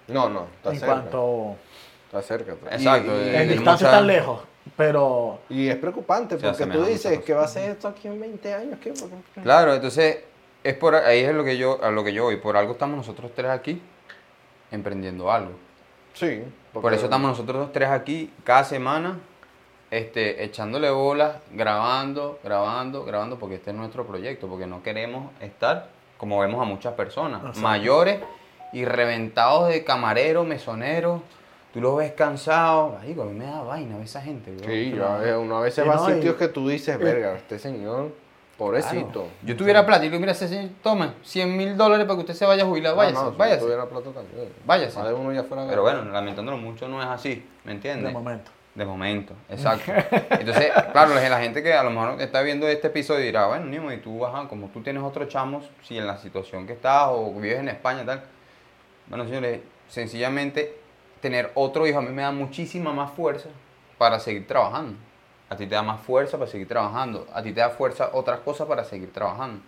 No, no, está en cerca. cuanto Está cerca. está- Exacto, Y, y- Eh, en y distancia mucha- tan lejos. Pero y es preocupante porque tú dices que va a ser esto aquí en 20 años. ¿qué? Claro, entonces es por ahí es lo que yo a lo que yo voy. Por algo estamos nosotros tres aquí emprendiendo algo. Sí. Por eso estamos nosotros tres aquí cada semana, este, echándole bolas, grabando, grabando, grabando, porque este es nuestro proyecto, porque no queremos estar como vemos a muchas personas, mayores y reventados de camarero, mesonero. Tú los ves cansados, marico, a mí me da vaina ver esa gente. bro. Sí, yo, a- uno a veces va no, a y- sitios que tú dices, verga, este señor, pobrecito. Yo tuviera plata y le digo, mira, ese señor, toma, 100 mil dólares para que usted se vaya a jubilar, váyase, no, si váyase. no tuviera plata también. Váyase. Uno ya fuera Pero bueno, lamentándolo mucho no es así, ¿me entiendes? de momento. De momento, exacto. Entonces, claro, la gente que a lo mejor está viendo este episodio dirá, bueno, Nimo, y tú, ajá, como tú tienes otros chamos, si en la situación que estás o vives en España tal. Bueno, señores, sencillamente tener otro hijo a mí me da muchísima más fuerza para seguir trabajando. A ti te da más fuerza para seguir trabajando. A ti te da fuerza otras cosas para seguir trabajando.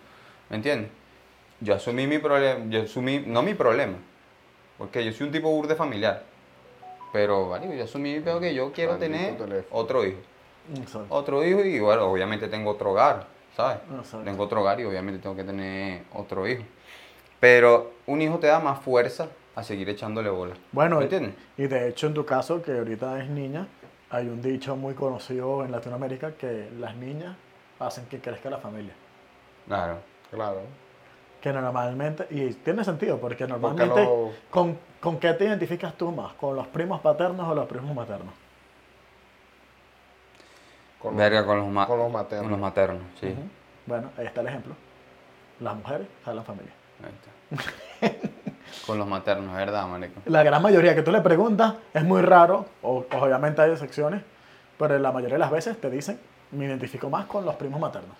¿Me entiendes? Yo asumí mi problema, yo asumí, no mi problema, porque yo soy un tipo burde familiar. Pero, vale, yo asumí veo que yo quiero Maldito tener teléfono. otro hijo. Exacto. Otro hijo y, bueno, obviamente tengo otro hogar, ¿sabes? Exacto. Tengo otro hogar y obviamente tengo que tener otro hijo. Pero un hijo te da más fuerza a seguir echándole bola. Bueno, ¿Me y- entiendes? y de hecho en tu caso, que ahorita es niña, hay un dicho muy conocido en Latinoamérica que las niñas hacen que crezca la familia. Claro. Claro. Que normalmente, y tiene sentido, porque normalmente, lo- ¿con, ¿con qué te identificas tú más? ¿Con los primos paternos o los primos maternos? Con, Verga con los, ma- con los maternos. Con los maternos, sí. Bueno, ahí está el ejemplo. Las mujeres jalan familia. Ahí está. con los maternos, ¿verdad, marico? La gran mayoría que tú le preguntas es muy raro, o, obviamente hay excepciones, pero la mayoría de las veces te dicen, me identifico más con los primos maternos.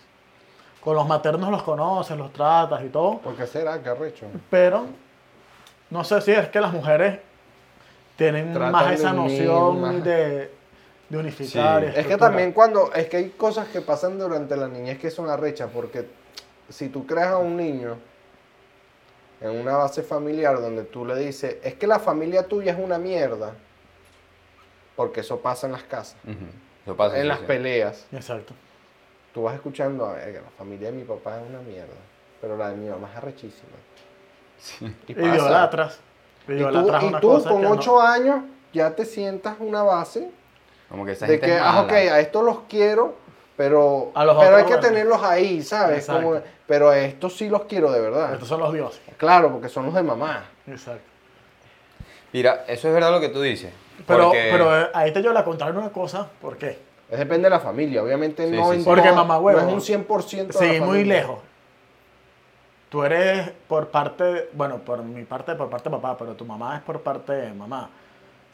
Con los maternos los conoces, los tratas y todo, ¿Por qué será? ¿Qué arrecho? pero no sé si es que las mujeres tienen Tratan más de esa unir, noción más- de, de unificar. Sí. y Es que estructurar. también cuando, es que hay cosas que pasan durante la niñez que son arrechas, porque si tú creas a un niño en una base familiar donde tú le dices, es que la familia tuya es una mierda, porque eso pasa en las casas, Ujú. Eso pasa, en sí, las sí. peleas, Exacto. tú vas escuchando, a ver, la familia de mi papá es una mierda, pero la de mi mamá es arrechísima. Sí. Y. Y tú, y tú cosa con que no- 8 años ya te sientas una base Como que esa de gente que, es ah, ok, a estos los quiero, pero, A los pero hay que bueno. tenerlos ahí, ¿sabes? Como- pero a estos sí los quiero de verdad. Estos son los dioses. Claro, porque son los de mamá. Exacto. Mira, eso es verdad lo que tú dices. Pero, porque- pero eh, ahí te llevo la contraria una cosa, ¿por qué? Es depende de la familia, obviamente Sí, no, sí, en- sí. Porque no- mamá huevo. no es un 100% de Sí, la muy lejos. Tú eres por parte, bueno, por mi parte, por parte de papá, pero tu mamá es por parte de mamá.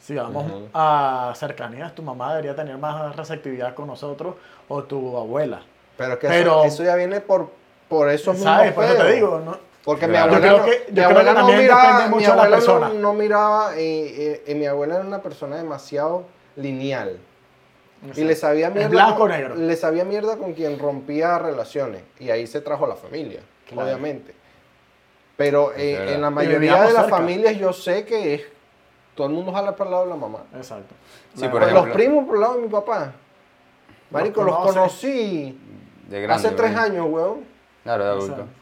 Si vamos a cercanías, tu mamá debería tener más receptividad con nosotros o tu abuela. Pero es que Pero- eso, eso ya viene por, por eso mismo. ¿Sabes? Por eso te digo, ¿no? Porque mi abuela, Yo creo no- que- yo mi creo abuela que no miraba, depende mi mucho de la abuela no- persona. No, miraba, y, y- y mi abuela era una persona demasiado lineal. Y le sabía mierda. blanco con- negro. Le sabía mierda con quien rompía relaciones. Y ahí se trajo la familia, Claro. obviamente. Pero eh, en la mayoría de las cerca. familias yo sé que es, todo el mundo jala para el lado de la mamá. Exacto. Sí, La- por Pues ejemplo- los primos por el lado de mi papá. Marico, los, conocí De grande, hace tres años, weón. Claro, de adulto. Exacto.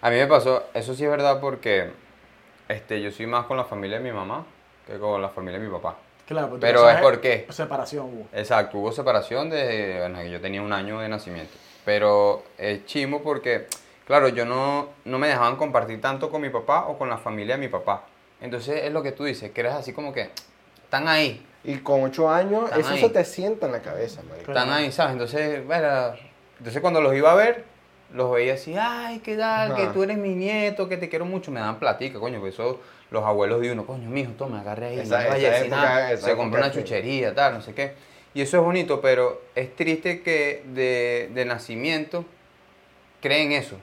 A mí me pasó, eso sí es verdad porque este, yo soy más con la familia de mi mamá que con la familia de mi papá. Claro, Pero tú es sabes, por qué. Separación hubo. Exacto, hubo separación desde bueno, que yo tenía un año de nacimiento. Pero es chimo porque, claro, yo no, no me dejaban compartir tanto con mi papá o con la familia de mi papá. Entonces es lo que tú dices, que eres así como que están ahí, Y con ocho años, Están eso ahí. se te sienta en la cabeza, marico. Claro. están ahí, ¿sabes? Entonces, bueno, entonces cuando los iba a ver, los veía así, ay, qué tal, que tú eres mi nieto, que te quiero mucho, me dan platica, coño, pues eso los abuelos de uno, coño, mijo, toma, agarre ahí, Esa- no esa época- esa se compró una chuchería, tal, no sé qué. Y eso es bonito, pero es triste que de, de nacimiento creen eso.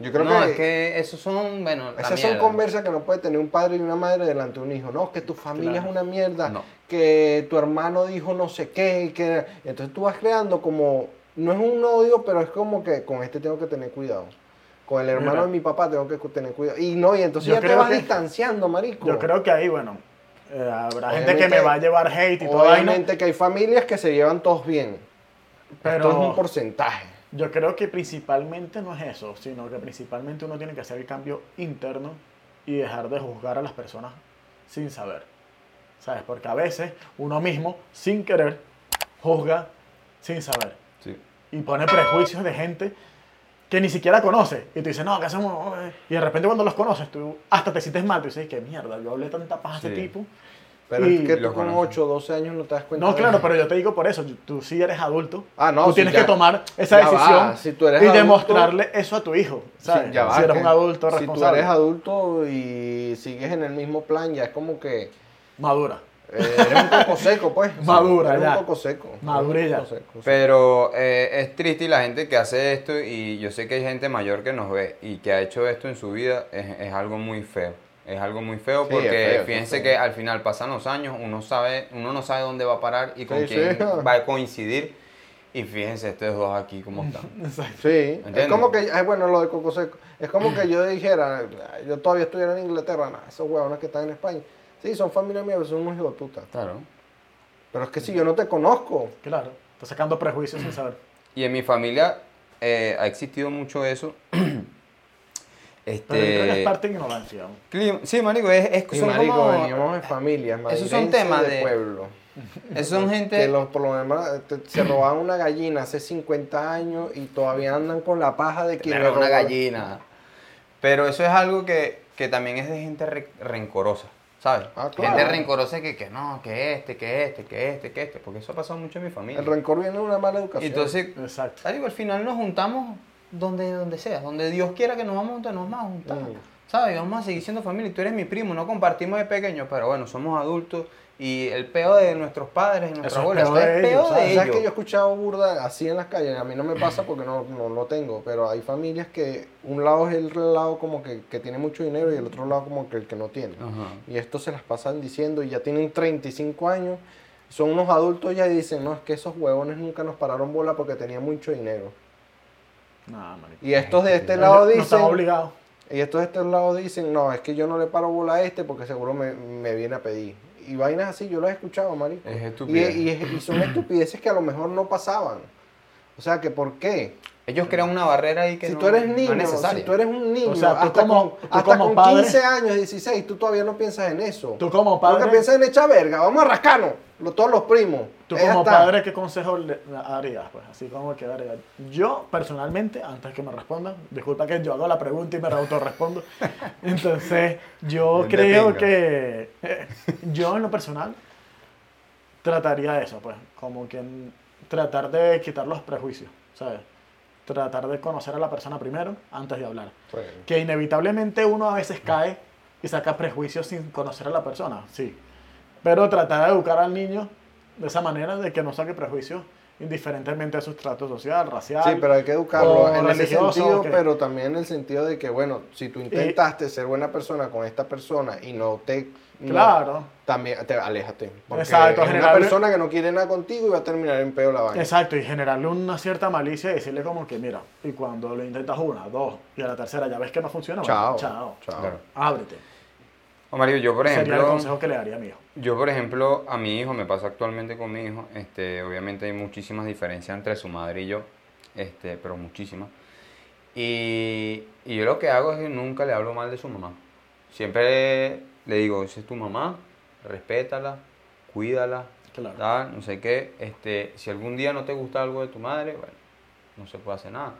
Yo creo no, que, es que esos son, bueno, esas son conversas que no puede tener un padre y una madre delante de un hijo. No, que tu familia Claro. es una mierda, No. que tu hermano dijo no sé qué, que entonces tú vas creando como, no es un odio, pero es como que con este tengo que tener cuidado. Con el hermano Mira. de mi papá tengo que tener cuidado. Y no, y entonces Yo ya te creo vas que- distanciando, marico. Yo creo que ahí, bueno, eh, habrá gente que Obviamente- me va a llevar hate y todo vaina, Obviamente que hay familias que se llevan todos bien. pero Esto es un porcentaje. yo creo que principalmente no es eso, sino que principalmente uno tiene que hacer el cambio interno y dejar de juzgar a las personas sin saber. ¿Sabes? Porque a veces uno mismo, sin querer, juzga sin saber. Sí. y pone prejuicios de gente que ni siquiera conoce. Y tú dices, no, ¿qué hacemos? Y de repente cuando los conoces, tú hasta te sientes mal. Tú dices, qué mierda, yo hablé tanta paja a ese Sí. tipo. Pero Y- es que tú con conocen. 8 o 12 años no te das cuenta. No, de claro, eso. pero yo te digo por eso. Tú sí eres adulto. Ah, no, Tú sí, tienes ya- que tomar esa decisión si tú eres y adulto- demostrarle eso a tu hijo. ¿sabes? Sí, ya va, si eres que un adulto Si tú responsable. eres adulto y sigues en el mismo plan, ya es como que Madura. Eh, eres un coco seco, pues. Madura, Eres ya. un coco seco. Coco seco. Pero eh, es triste y la gente que hace esto, y yo sé que hay gente mayor que nos ve y que ha hecho esto en su vida, es, es algo muy feo. Es algo muy feo Sí, porque es feo, es fíjense feo. que al final pasan los años, uno sabe, uno no sabe dónde va a parar y con Sí, quién sí. va a coincidir. Y fíjense estos dos aquí cómo están. Sí, es como que, ay, bueno, lo de Coco Seco, es como que yo dijera, "Ay, yo todavía estuviera en Inglaterra, nah, esos huevones que están en España, sí, son familia mía, pero son unos hijos de puta. Claro. Pero es que si yo no te conozco, Claro. Estás sacando prejuicios sin saber. Y en mi familia eh, ha existido mucho eso. Pero yo creo que es este, parte de ignorancia. sí, marico, es, es y son marico, como- de familias, Esos son temas de, de- pueblo. esos son gente... Que los, por lo menos te- se robaban una gallina hace 50 años y todavía andan con la paja de quien Pero le una robó. gallina. Pero eso es algo que, que también es de gente re- rencorosa, ¿sabes? Ah, claro. Gente rencorosa que, que no, que este, que este, que este, que este, porque eso ha pasado mucho en mi familia. El rencor viene de una mala educación. entonces, Exacto. al final nos juntamos donde, donde sea, donde Dios quiera que nos vamos a juntar, nos vamos a juntar. Mm. ¿Sabes? Vamos a seguir siendo familia. y Tú eres mi primo, no compartimos de pequeños, pero bueno, somos adultos y el peo de nuestros padres y nuestros es abuelos peo de peo ellos, de ¿sabes? ¿Sabes que yo he ellos. escuchado burda así en las calles? A mí no me pasa porque no, no lo tengo, pero hay familias que un lado es el lado como que, que tiene mucho dinero y el otro lado como que el que no tiene. Ajá. Y esto se las pasan diciendo y ya tienen 35 años, son unos adultos ya y dicen, no, es que esos huevones nunca nos pararon bola porque tenían mucho dinero. Marico. Y estos de este lado no están dicen, obligados. y estos de este lado dicen, no, es que yo no le paro bola a este porque seguro me, me viene a pedir. Y vainas así, yo las he escuchado, marico. Es Y, y- y son estupideces que a lo mejor no pasaban. O sea, que ¿por qué? Ellos crean una barrera ahí que si no, tú eres no es niño, si tú eres un niño, O sea, hasta, como- con, tú hasta como con padre- 15 años, 16, tú todavía no piensas en eso. Tú como padre, piensas en echar verga, vamos a rascarnos, lo- todos los primos. tú como está. padre, ¿qué consejo le harías? Pues así como que darías. Yo, personalmente, antes que me respondan, disculpa que yo hago la pregunta y me autorrespondo. Entonces, yo Bien creo que eh, yo en lo personal trataría eso, pues, como que tratar de quitar los prejuicios, ¿sabes? Tratar de conocer a la persona primero antes de hablar. Bueno. Que inevitablemente uno a veces cae y saca prejuicios sin conocer a la persona, sí. Pero tratar de educar al niño de esa manera de que no saque prejuicios indiferentemente de su trato social, racial. Sí, pero hay que educarlo en ese sentido, que- pero también en el sentido de que, bueno, si tú intentaste ser buena persona con esta persona y no te no, Claro. también te aléjate. Porque Exacto, es una persona que no quiere nada contigo y va a terminar en peo la vaina. Exacto, y generarle una cierta malicia y decirle como que, mira, y cuando lo intentas una, dos, y a la tercera ya ves que no funciona, bueno, Chao. chao, Chao. Claro. ábrete. O Mario, yo por Sería el ejemplo, consejo que le daría a mi hijo. yo por ejemplo, a mi hijo, me pasa actualmente con mi hijo, este, obviamente hay muchísimas diferencias entre su madre y yo, este, pero muchísimas. Y, y yo lo que hago es que nunca le hablo mal de su mamá. Siempre le digo, esa es tu mamá, respétala, cuídala, Claro. tal, no sé qué. Este, si algún día no te gusta algo de tu madre, bueno, no se puede hacer nada,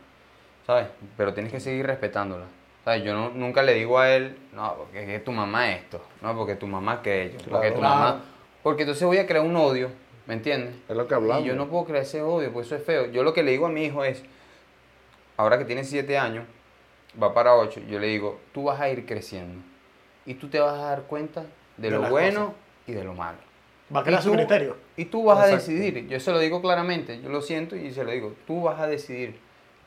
¿sabes? Pero tienes que seguir respetándola. ¿Sabes? Yo no- nunca le digo a él, no, porque es que tu mamá es esto, no, porque tu mamá aquello, porque tu Claro. mamá... Porque entonces voy a crear un odio, ¿me entiendes? Es lo que hablamos. Y yo no puedo crear ese odio, pues eso es feo. Yo lo que le digo a mi hijo es, ahora que tiene 7 años, va para 8, yo le digo, tú vas a ir creciendo. Y tú te vas a dar cuenta de, De lo bueno cosas. y de lo malo. Va a crear Y su tú- criterio. Y tú vas a decidir, yo se lo digo claramente, yo lo siento y se lo digo, tú vas a decidir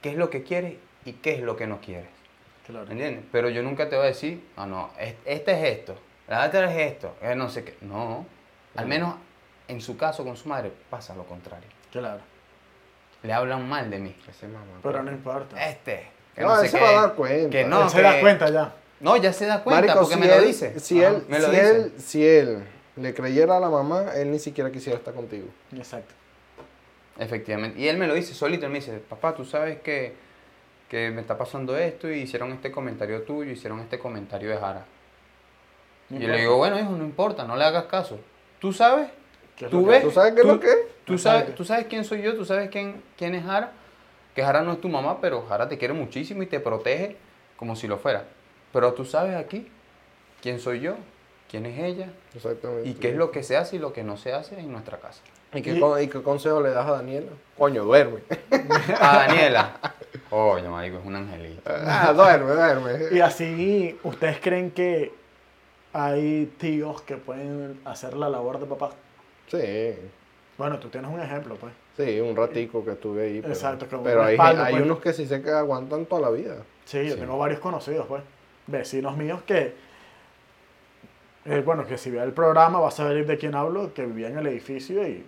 qué es lo que quieres y qué es lo que no quieres. Claro. ¿Me entiendes? Pero yo nunca te voy a decir, ah, no, es- este es esto, la otra es esto, es no sé qué. No, al menos en su caso con su madre pasa lo contrario. Claro. Le hablan mal de mí. Ese mamá. Pero no importa. Este, que No, no, se qué, va a dar cuenta. Que no, Él se da cuenta ya. No, ya se da cuenta Marico, porque si me lo él- dice. Si, Ajá, él, me lo si, dice. él, si él le creyera a la mamá, él ni siquiera quisiera estar contigo. Exacto. Efectivamente. Y él me lo dice solito, él me dice, papá, tú sabes que, que me está pasando esto y hicieron este comentario tuyo, hicieron este comentario de Jara. Y yo le digo, bueno, hijo, no importa, no le hagas caso. ¿Tú sabes? ¿Qué es ¿Tú lo ves? ¿Tú sabes qué es lo que es? ¿Tú sabes. ¿Tú sabes quién soy yo? ¿Tú sabes quién, quién es Jara? Que Jara no es tu mamá, pero Jara te quiere muchísimo y te protege como si lo fuera. Pero tú sabes aquí quién soy yo, quién es ella Exactamente. y qué es lo que se hace y lo que no se hace en nuestra casa. ¿Y qué, Y- con- y qué consejo le das a Daniela? Coño, duerme. A Daniela. Coño, marico, es un angelito. ah, duerme, duerme. Y así, ¿ustedes creen que hay tíos que pueden hacer la labor de papá? Sí, Bueno, tú tienes un ejemplo, pues. sí, un ratico que estuve ahí. Pero, Exacto, como pero hay, hay pues. unos que sí se que aguantan toda la vida. Sí, yo Sí. tengo varios conocidos, pues. Vecinos míos que. eh, bueno, que si ve el programa va a saber de quién hablo, que vivía en el edificio y,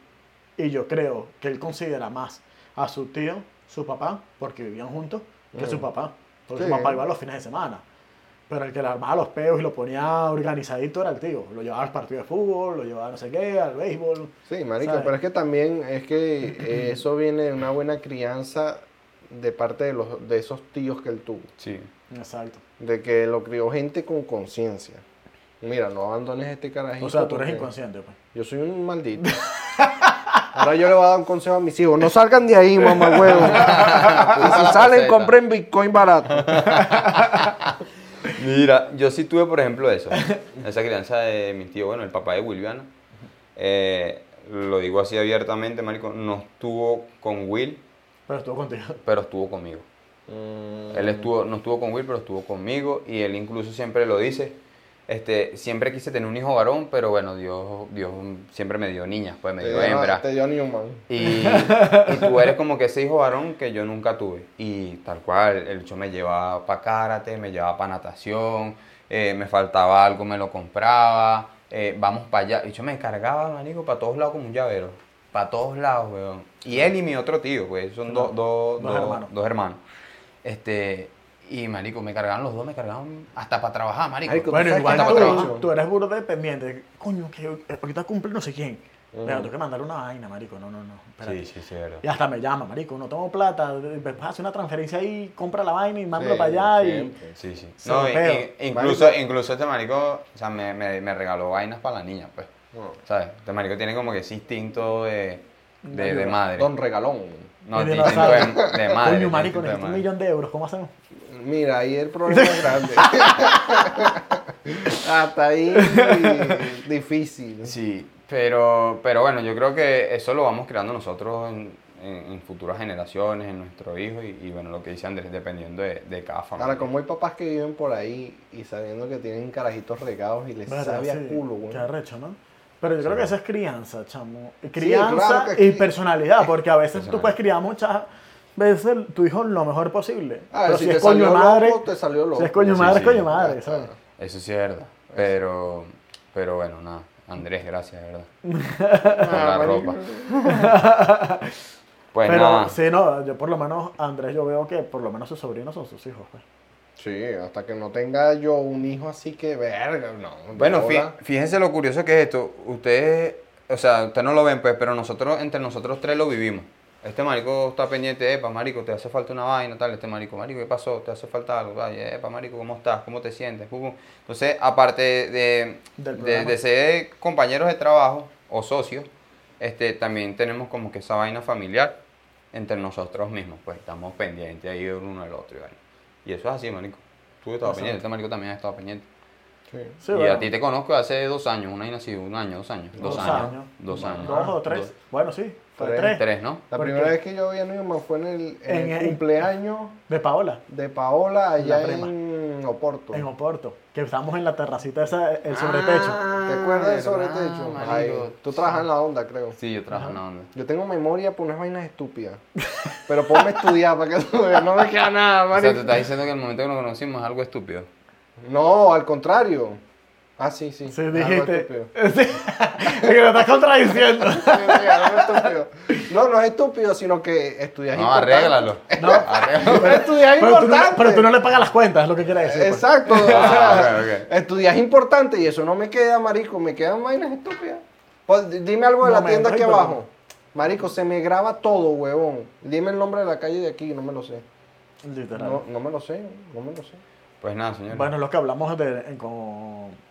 y yo creo que él considera más a su tío, su papá, porque vivían juntos, que su Mm. papá. Porque Sí. su papá iba los fines de semana. Pero el que le armaba los peos y lo ponía organizadito era el tío. Lo llevaba al partido de fútbol, lo llevaba no sé qué, al béisbol. Sí, marico, ¿Sabes? pero es que también es que eso viene de una buena crianza de parte de, los, de esos tíos que él tuvo. Sí. Exacto. De que lo crió gente con conciencia. Mira, no abandones este carajito. O sea, tú eres inconsciente, pues. Yo soy un maldito. Ahora yo le voy a dar un consejo a mis hijos. No salgan de ahí, mamá huevo. y si salen, compren Bitcoin barato. Mira, yo sí tuve, por ejemplo, eso. Esa crianza de mi tío, bueno, el papá de Wilviana. Eh, lo digo así abiertamente, marico, no estuvo con Will, Pero estuvo contigo. pero estuvo conmigo. Él estuvo, no estuvo con Will, pero estuvo conmigo y él incluso siempre lo dice. Este, siempre quise tener un hijo varón, pero bueno, Dios, Dios siempre me dio niñas, pues me dio dio- hembras. Te dio Newman. Y, y tú eres como que ese hijo varón que yo nunca tuve. Y tal cual, el hecho me llevaba para karate, me llevaba para natación, eh, me faltaba algo, me lo compraba, eh, vamos para allá. El hecho me cargaba, manico, para todos lados como un llavero. Para todos lados, weón. Y él y mi otro tío, pues, son dos- Dos dos- hermanos. dos hermanos. Este, y marico, me cargaban los dos, me cargaban hasta para trabajar, marico. Marico, Bueno, igual tú, para trabajar. tú eres burro dependiente. Coño, que ahorita cumple no sé quién. Pero tengo que mandarle una vaina, marico. No, no, no. espérate. Sí, sí, sí, verdad. Y hasta me llama, marico. No tengo plata. Hace una transferencia ahí, compra la vaina y mándalo Sí, para allá. Y... Sí, sí. No, y- y- incluso, Marico. incluso este marico, o sea, me, me, me regaló vainas para la niña, pues. No. ¿Sabes? Este marico tiene como que ese instinto de, de, de madre. Don Regalón. No, de de, madre. Coño, marico, necesito un millón de euros. ¿Cómo hacemos? Mira, ahí el problema es grande. Hasta ahí difícil. Sí, pero, pero bueno, yo creo que eso lo vamos creando nosotros en, en- en futuras generaciones, en nuestro hijo y, y bueno, lo que dice Andrés, dependiendo de, de cada familia. Ahora, como hay papás que viven por ahí y sabiendo que tienen carajitos regados y les ¿Verdad? sabe a Sí, culo, güey. Qué arrecho, ¿no? Pero yo creo que eso es crianza, chamo. Sí, Crianza claro que y personalidad, porque a veces tú puedes criar muchas veces tu hijo lo mejor posible. Ah, Pero si si, te es coño salió madre, loco, te salió loco. si es coño Sí, madre, sí. es coño madre, Ah, ¿sabes? Eso es verdad. Pero, Pero bueno, nada. Andrés, gracias, de verdad. Por la ropa. Pues Pero nada. sí, no, yo por lo menos, Andrés, yo veo que por lo menos sus sobrinos son sus hijos. Pues. Sí, hasta que no tenga yo un hijo así que verga, no. Bueno, fíjense lo curioso que es esto. Ustedes, o sea, ustedes no lo ven, pues, pero nosotros, entre nosotros tres lo vivimos. Este marico está pendiente, epa, marico, te hace falta una vaina, tal. Este marico, marico, ¿qué pasó? ¿Te hace falta algo? Ay, epa, marico, ¿cómo estás? ¿Cómo te sientes? Pum, pum. Entonces, aparte de, de, ser compañeros de trabajo o socios, este, también tenemos como que esa vaina familiar entre nosotros mismos. Pues estamos pendientes ahí el uno del otro. Y, vaina. Y eso es así, marico. Tú estabas Exacto. pendiente, este marico también ha estado pendiente. Sí. Sí, y bueno, a ti te conozco hace dos años, un año así, un año, dos años. Dos, años. Dos años. Dos o tres. Dos- Bueno, sí, fue Tres. tres. Tres, ¿no? La ¿Por primera qué? vez que yo vi a Newman fue en el, en En el el- cumpleaños De Paola, de Paola allá en Oporto. en Oporto. Que estábamos en la terracita esa, el sobretecho. ¿Te acuerdas del Ah, sobretecho? marico. Tú trabajas en la onda, creo. Sí, yo trabajo en la onda. Yo tengo memoria por unas vainas estúpidas. Pero ponme a estudiar para que tú. No me queda nada, O sea, marico. te estás diciendo que el momento que nos conocimos es algo estúpido. No, al contrario. Ah, sí, sí. Sí, dijiste. estúpido. Sí. es que lo estás contradiciendo. Sí, sí. No, no es estúpido, sino que estudiar es No, importante. arréglalo. No. Arréglalo. Pero estudiar es Pero tú, no, importante. pero tú no le pagas las cuentas, es lo que quiere decir. pues. Exacto. o Ah, sea, ok, ok. Estudiar es importante y eso no me queda, marico. Me quedan vainas estúpidas. Pues, di- dime algo de la tienda aquí abajo. Marico, se me graba todo, huevón. Dime el nombre de la calle de aquí, no me lo sé. Literal. No, no me lo sé, no me lo sé. Pues nada, señor. Bueno, lo que hablamos de, en- con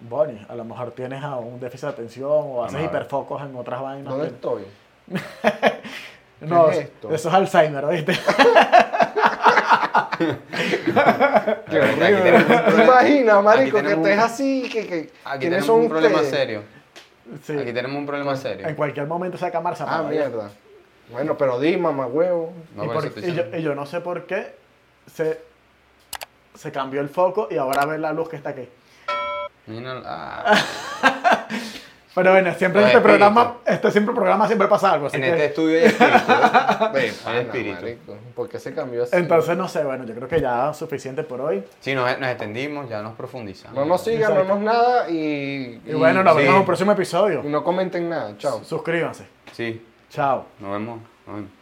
Bonnie. A lo mejor tienes a un déficit de atención o haces hiperfocos en otras vainas. ¿Dónde que- estoy? No, es esto? eso es Alzheimer, ¿viste? Qué horrible. Aquí tenemos un ¿Te problema- imaginas, marico, que estés así? Que, que, Aquí ¿quiénes tenemos son un problema ustedes? serio. Sí. Aquí tenemos un problema serio. En cualquier momento esa cámara se Ah, mierda. Bueno, pero di, mamá, huevo. No, y, por y yo, y yo no sé por qué se, se cambió el foco y ahora ve la luz que está aquí. Ah, Pero bueno, siempre en este programa, este siempre programa siempre pasa algo. Así en que, este estudio hay espíritu. espíritu. marico. ¿Por qué se cambió así? entonces no sé, bueno, yo creo que ya es suficiente por hoy. Sí, nos, nos extendimos, ya nos profundizamos. No nos sigan, no nos nada y, Y, bueno, nos sí. vemos en un próximo episodio. y no comenten nada. Chao. Suscríbanse. Sí, Chao. nos vemos. Nos vemos.